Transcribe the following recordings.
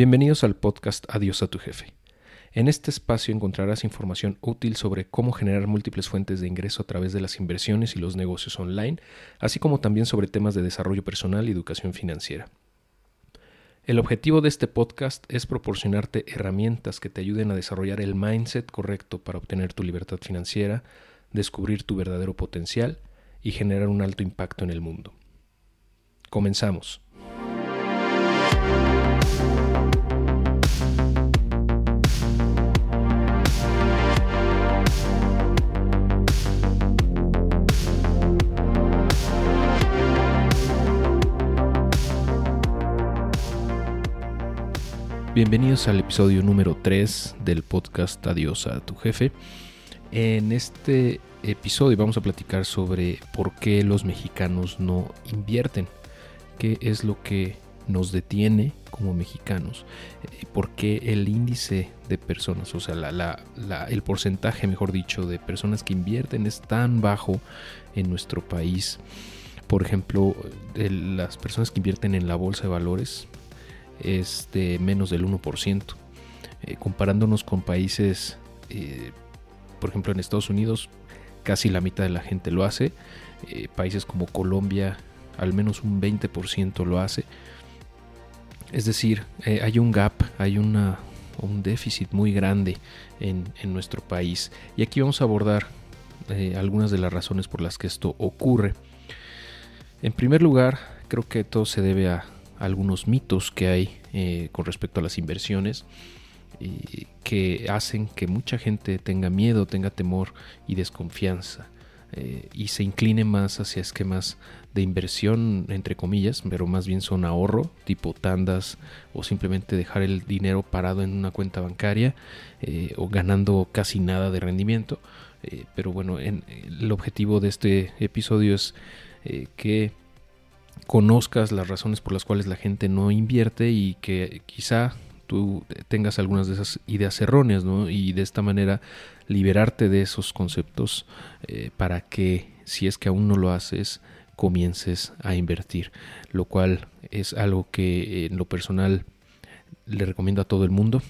Bienvenidos al podcast Adiós a tu jefe. En este espacio encontrarás información útil sobre cómo generar múltiples fuentes de ingreso a través de las inversiones y los negocios online, así como también sobre temas de desarrollo personal y educación financiera. El objetivo de este podcast es proporcionarte herramientas que te ayuden a desarrollar el mindset correcto para obtener tu libertad financiera, descubrir tu verdadero potencial y generar un alto impacto en el mundo. Comenzamos. Bienvenidos al episodio número 3 del podcast Adiós a tu jefe. En este episodio vamos a platicar sobre por qué los mexicanos no invierten, qué es lo que nos detiene como mexicanos, por qué el índice de personas, o sea, el porcentaje, mejor dicho, de personas que invierten es tan bajo en nuestro país. Por ejemplo, las personas que invierten en la bolsa de valores es de menos del 1%. Eh, comparándonos con países, eh, por ejemplo en Estados Unidos, casi la mitad de la gente lo hace. Eh, países como Colombia, al menos un 20% lo hace. Es decir, hay un gap, hay una, un déficit muy grande en, en, nuestro país. Y aquí vamos a abordar algunas de las razones por las que esto ocurre. En primer lugar, creo que todo se debe a algunos mitos que hay eh, con respecto a las inversiones que hacen que mucha gente tenga miedo, tenga temor y desconfianza eh, y se incline más hacia esquemas de inversión, entre comillas, pero más bien son ahorro, tipo tandas o simplemente dejar el dinero parado en una cuenta bancaria eh, o ganando casi nada de rendimiento. pero bueno, el objetivo de este episodio es que conozcas las razones por las cuales la gente no invierte y que quizá tú tengas algunas de esas ideas erróneas. Y de esta manera liberarte de esos conceptos eh, para que si es que aún no lo haces, comiences a invertir, lo cual es algo que en lo personal le recomiendo a todo el mundo.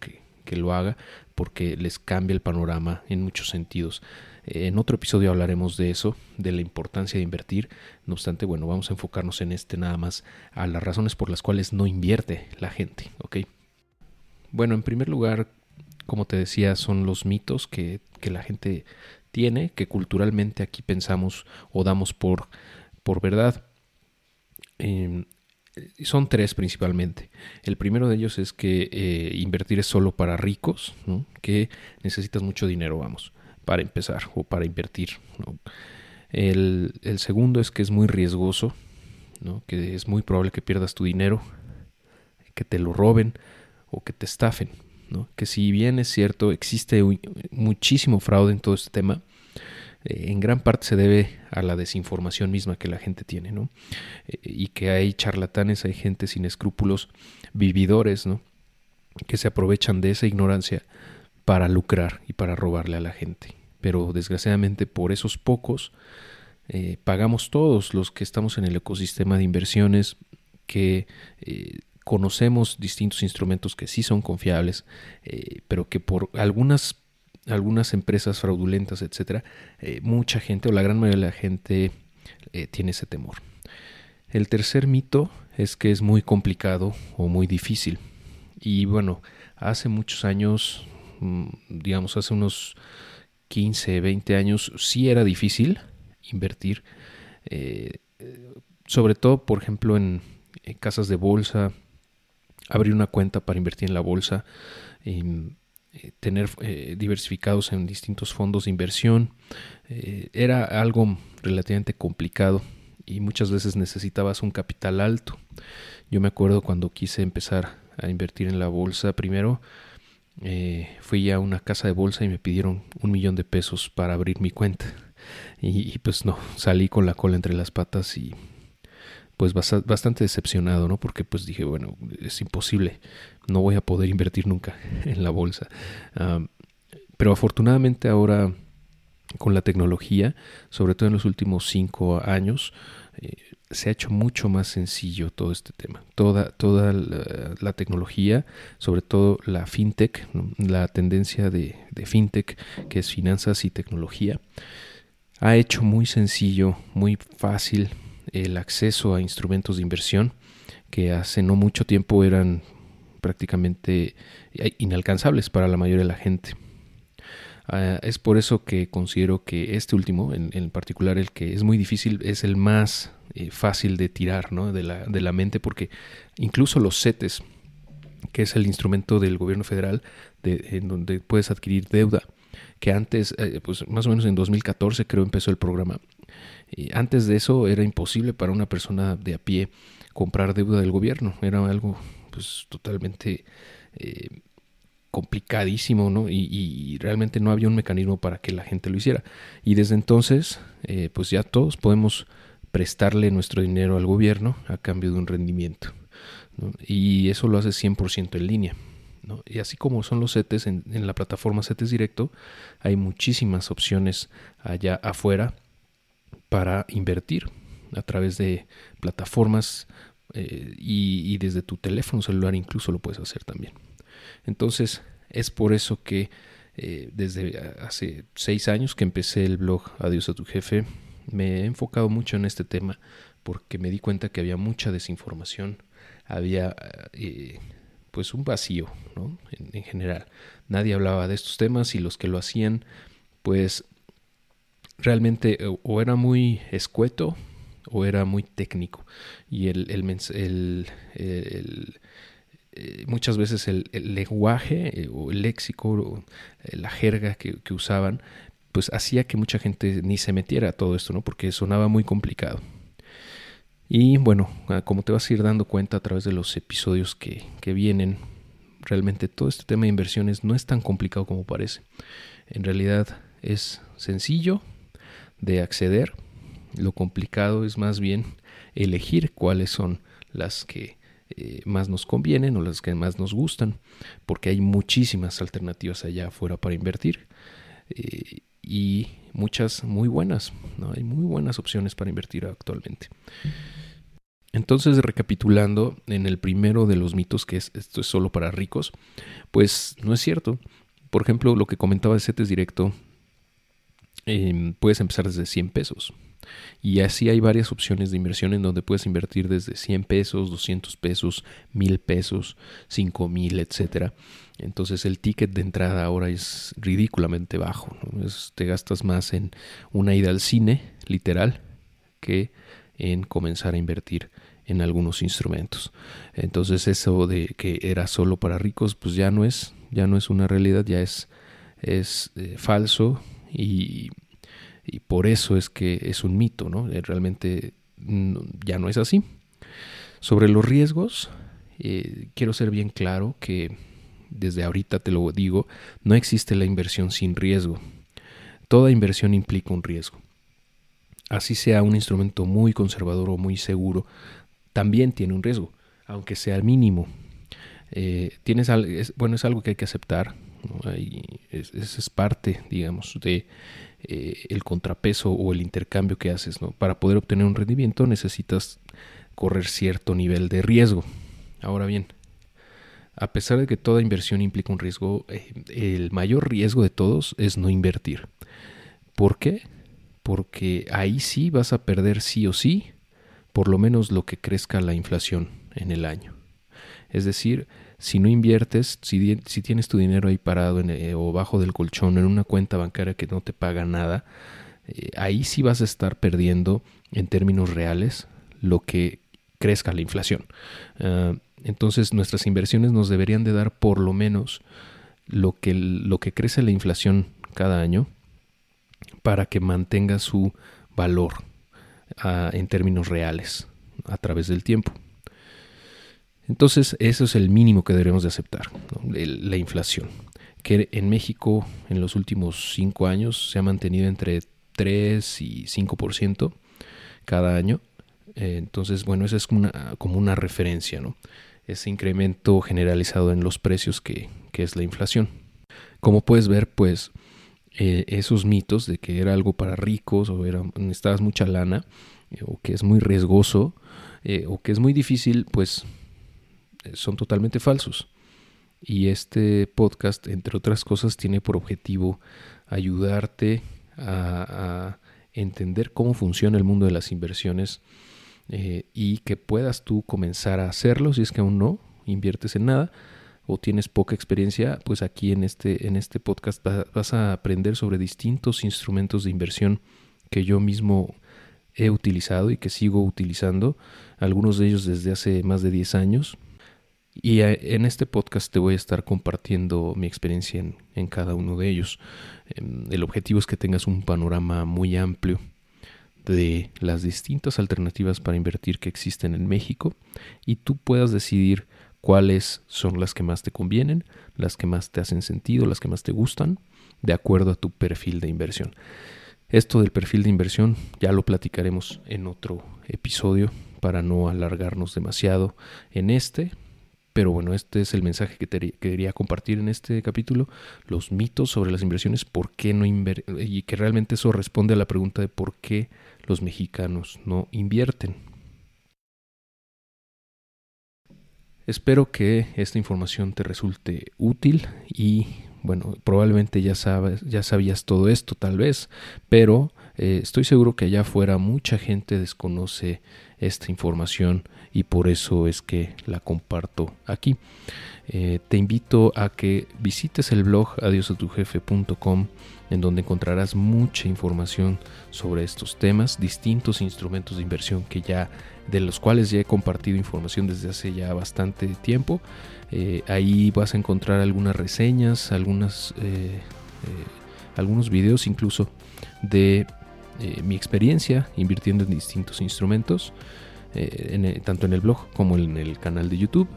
Que, que lo haga porque les cambia el panorama en muchos sentidos. En otro episodio hablaremos de eso, de la importancia de invertir. No obstante, bueno, vamos a enfocarnos en este nada más a las razones por las cuales no invierte la gente, ¿ok? Bueno, en primer lugar, como te decía, son los mitos que, la gente tiene, que culturalmente aquí pensamos o damos por, por verdad. Em, son tres principalmente. El primero de ellos es que eh, invertir es solo para ricos, que necesitas mucho dinero, vamos para empezar o para invertir. El, segundo es que es muy riesgoso, que es muy probable que pierdas tu dinero, que te lo roben o que te estafen. Que si bien es cierto, existe muchísimo fraude en todo este tema, eh, en gran parte se debe a la desinformación misma que la gente tiene, ¿no? Eh, y que hay charlatanes, hay gente sin escrúpulos, vividores. Que se aprovechan de esa ignorancia para lucrar y para robarle a la gente. Pero desgraciadamente por esos pocos eh, pagamos todos los que estamos en el ecosistema de inversiones, que eh, conocemos distintos instrumentos que sí son confiables, eh, pero que por algunas, algunas empresas fraudulentas, etcétera, mucha gente o la gran mayoría de la gente tiene ese temor. El tercer mito es que es muy complicado o muy difícil. Y bueno, hace muchos años, digamos, hace unos 15, 20 años, sí era difícil invertir, eh, sobre todo, por ejemplo, en, casas de bolsa, abrir una cuenta para invertir en la bolsa, eh, tener eh, diversificados en distintos fondos de inversión, era algo relativamente complicado y muchas veces necesitabas un capital alto. Yo me acuerdo cuando quise empezar a invertir en la bolsa primero, eh, fui a una casa de bolsa y me pidieron un millón de pesos para abrir mi cuenta. Y, pues no, salí con la cola entre las patas y pues bastante decepcionado, ¿no? Porque pues dije, bueno, es imposible, no voy a poder invertir nunca en la bolsa. pero afortunadamente ahora con la tecnología, sobre todo en los últimos cinco años, eh, se ha hecho mucho más sencillo todo este tema. Toda, toda la, tecnología, sobre todo la fintech, la tendencia de, de, fintech, que es finanzas y tecnología, ha hecho muy sencillo, muy fácil el acceso a instrumentos de inversión que hace no mucho tiempo eran prácticamente inalcanzables para la mayoría de la gente. Ah, es por eso que considero que este último, en, particular el que es muy difícil, es el más eh, fácil de tirar de, la, de, la, mente, porque incluso los CETES, que es el instrumento del gobierno federal en donde puedes adquirir deuda, que antes, eh, pues más o menos en 2014 creo empezó el programa. Y antes de eso era imposible para una persona de a pie comprar deuda del gobierno, era algo pues totalmente eh, complicadísimo, ¿no? Y, realmente no había un mecanismo para que la gente lo hiciera. Y desde entonces, eh, pues ya todos podemos prestarle nuestro dinero al gobierno a cambio de un rendimiento. Y eso lo hace 100% en línea. Y así como son los CETES en, la plataforma CETES Directo, hay muchísimas opciones allá afuera para invertir a través de plataformas eh, y, desde tu teléfono celular incluso lo puedes hacer también. Entonces es por eso que eh, desde hace seis años que empecé el blog Adiós a tu jefe, me he enfocado mucho en este tema porque me di cuenta que había mucha desinformación, había eh, pues un vacío ¿no? en, en general. Nadie hablaba de estos temas y los que lo hacían pues realmente o era muy escueto o era muy técnico y el, el, eh, muchas veces el, lenguaje eh, o el léxico o eh, la jerga que, usaban pues hacía que mucha gente ni se metiera a todo esto, ¿no? Porque sonaba muy complicado. Y bueno, ah, como te vas a ir dando cuenta a través de los episodios que, que vienen, realmente todo este tema de inversiones no es tan complicado como parece. En realidad es sencillo de acceder lo complicado es más bien elegir cuáles son las que eh, más nos convienen o las que más nos gustan, porque hay muchísimas alternativas allá afuera para invertir eh, y muchas muy buenas, ¿no? hay muy buenas opciones para invertir actualmente. Entonces, recapitulando, en el primero de los mitos que es esto es solo para ricos, pues no es cierto. Por ejemplo, lo que comentaba de CETES Directo, em, puedes empezar desde 100 pesos. Y así hay varias opciones de inversión en donde puedes invertir desde 100 pesos, 200 pesos, 1000 pesos, 5000, etcétera. Entonces el ticket de entrada ahora es ridículamente bajo. te gastas más en una ida al cine, literal, que en comenzar a invertir en algunos instrumentos. Entonces eso de que era solo para ricos, pues ya no es, ya no es una realidad, ya es, es eh, falso y y por eso es que es un mito, ¿no? Eh, realmente ya no es así. Sobre los riesgos, eh, quiero ser bien claro que desde ahorita te lo digo, no existe la inversión sin riesgo. Toda inversión implica un riesgo. Así sea un instrumento muy conservador o muy seguro, también tiene un riesgo, aunque sea mínimo. Eh, tienes, bueno, es algo que hay que aceptar. es, es, parte, digamos, de eh, el contrapeso o el intercambio que haces. ¿no? Para poder obtener un rendimiento necesitas correr cierto nivel de riesgo. Ahora bien, a pesar de que toda inversión implica un riesgo, eh, el mayor riesgo de todos es no invertir. ¿Por qué? Porque ahí sí vas a perder sí o sí, por lo menos lo que crezca la inflación en el año. Es decir, si no inviertes, si, tienes tu dinero ahí parado eh, o bajo del colchón en una cuenta bancaria que no te paga nada, eh, ahí sí vas a estar perdiendo en términos reales lo que crezca la inflación. Ah, entonces nuestras inversiones nos deberían de dar por lo menos lo que, lo que crece la inflación cada año para que mantenga su valor ah, en términos reales a través del tiempo. Entonces, eso es el mínimo que debemos de aceptar, la inflación, que en México en los últimos cinco años se ha mantenido entre 3 y 5% cada año. Eh, entonces, bueno, esa es como una, como una referencia, ¿no? Ese incremento generalizado en los precios que, que es la inflación. Como puedes ver, pues eh, esos mitos de que era algo para ricos o era, necesitabas mucha lana eh, o que es muy riesgoso o que es muy difícil, pues son totalmente falsos. Y este podcast, entre otras cosas, tiene por objetivo ayudarte a, entender cómo funciona el mundo de las inversiones y que puedas tú comenzar a hacerlo si es que aún no inviertes en nada o tienes poca experiencia, pues aquí en este, en este podcast vas a aprender sobre distintos instrumentos de inversión que yo mismo he utilizado y que sigo utilizando, algunos de ellos desde hace más de 10 años. Y en este podcast te voy a estar compartiendo mi experiencia en, en cada uno de ellos. Em, el objetivo es que tengas un panorama muy amplio de las distintas alternativas para invertir que existen en México y tú puedas decidir cuáles son las que más te convienen, las que más te hacen sentido, las que más te gustan, de acuerdo a tu perfil de inversión. Esto del perfil de inversión ya lo platicaremos en otro episodio para no alargarnos demasiado en este. Pero bueno, este es el mensaje que, te, quería compartir en este capítulo, los mitos sobre las inversiones, por qué no y que realmente eso responde a la pregunta de por qué los mexicanos no invierten. Espero que esta información te resulte útil y bueno, probablemente ya sabes, ya sabías todo esto tal vez, pero eh, estoy seguro que allá afuera mucha gente desconoce esta información y por eso es que la comparto aquí. Eh, te invito a que visites el blog adiosatujefe.com en donde encontrarás mucha información sobre estos temas, distintos instrumentos de inversión que ya de los cuales ya he compartido información desde hace ya bastante tiempo. Eh, ahí vas a encontrar algunas reseñas, algunas, algunos videos incluso de mi experiencia invirtiendo en distintos instrumentos, tanto en el blog como en el canal de YouTube.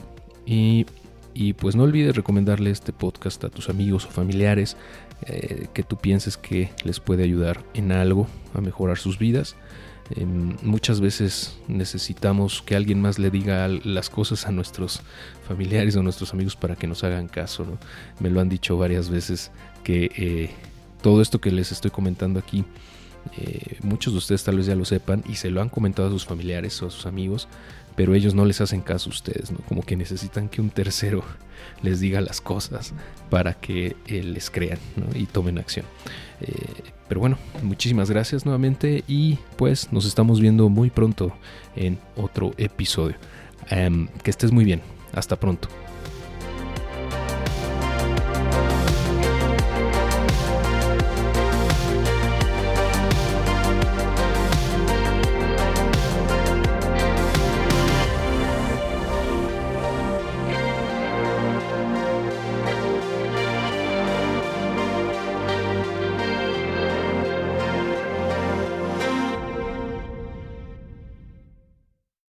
Y pues no olvides recomendarle este podcast a tus amigos o familiares eh, que tú pienses que les puede ayudar en algo a mejorar sus vidas. Em, muchas veces necesitamos que alguien más le diga las cosas a nuestros familiares o nuestros amigos para que nos hagan caso. Me lo han dicho varias veces que eh, todo esto que les estoy comentando aquí, eh, muchos de ustedes tal vez ya lo sepan y se lo han comentado a sus familiares o a sus amigos, pero ellos no les hacen caso a ustedes, ¿no? Como que necesitan que un tercero les diga las cosas para que eh, les crean y tomen acción. Eh, pero bueno, muchísimas gracias nuevamente y pues nos estamos viendo muy pronto en otro episodio. Em, que estés muy bien. Hasta pronto.